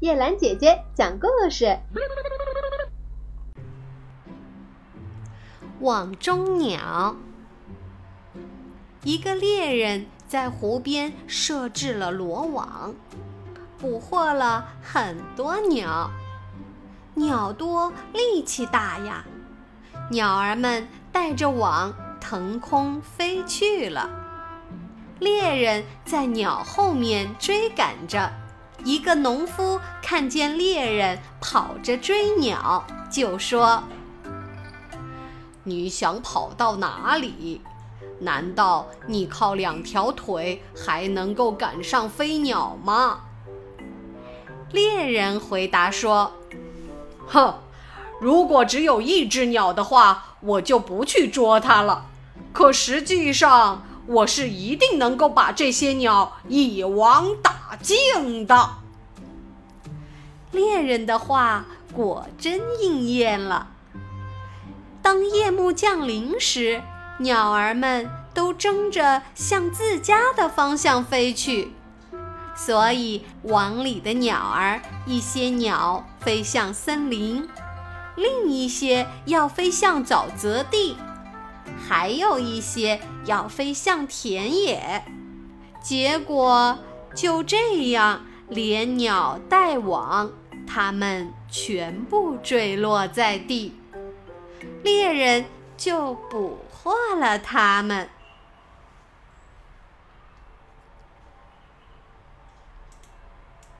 叶兰姐姐讲故事：网中鸟。一个猎人在湖边设置了罗网，捕获了很多鸟。鸟多力气大呀，鸟儿们带着网腾空飞去了。猎人在鸟后面追赶着，一个农夫看见猎人跑着追鸟，就说：“你想跑到哪里？难道你靠两条腿还能够赶上飞鸟吗？”猎人回答说：“哼，如果只有一只鸟的话，我就不去捉它了。可实际上……”我是一定能够把这些鸟一网打静的。猎人的话果真应验了。当夜幕降临时，鸟儿们都争着向自家的方向飞去，所以网里的鸟儿，一些鸟飞向森林，另一些要飞向沼泽地。还有一些要飞向田野，结果就这样连鸟带网，它们全部坠落在地，猎人就捕获了它们。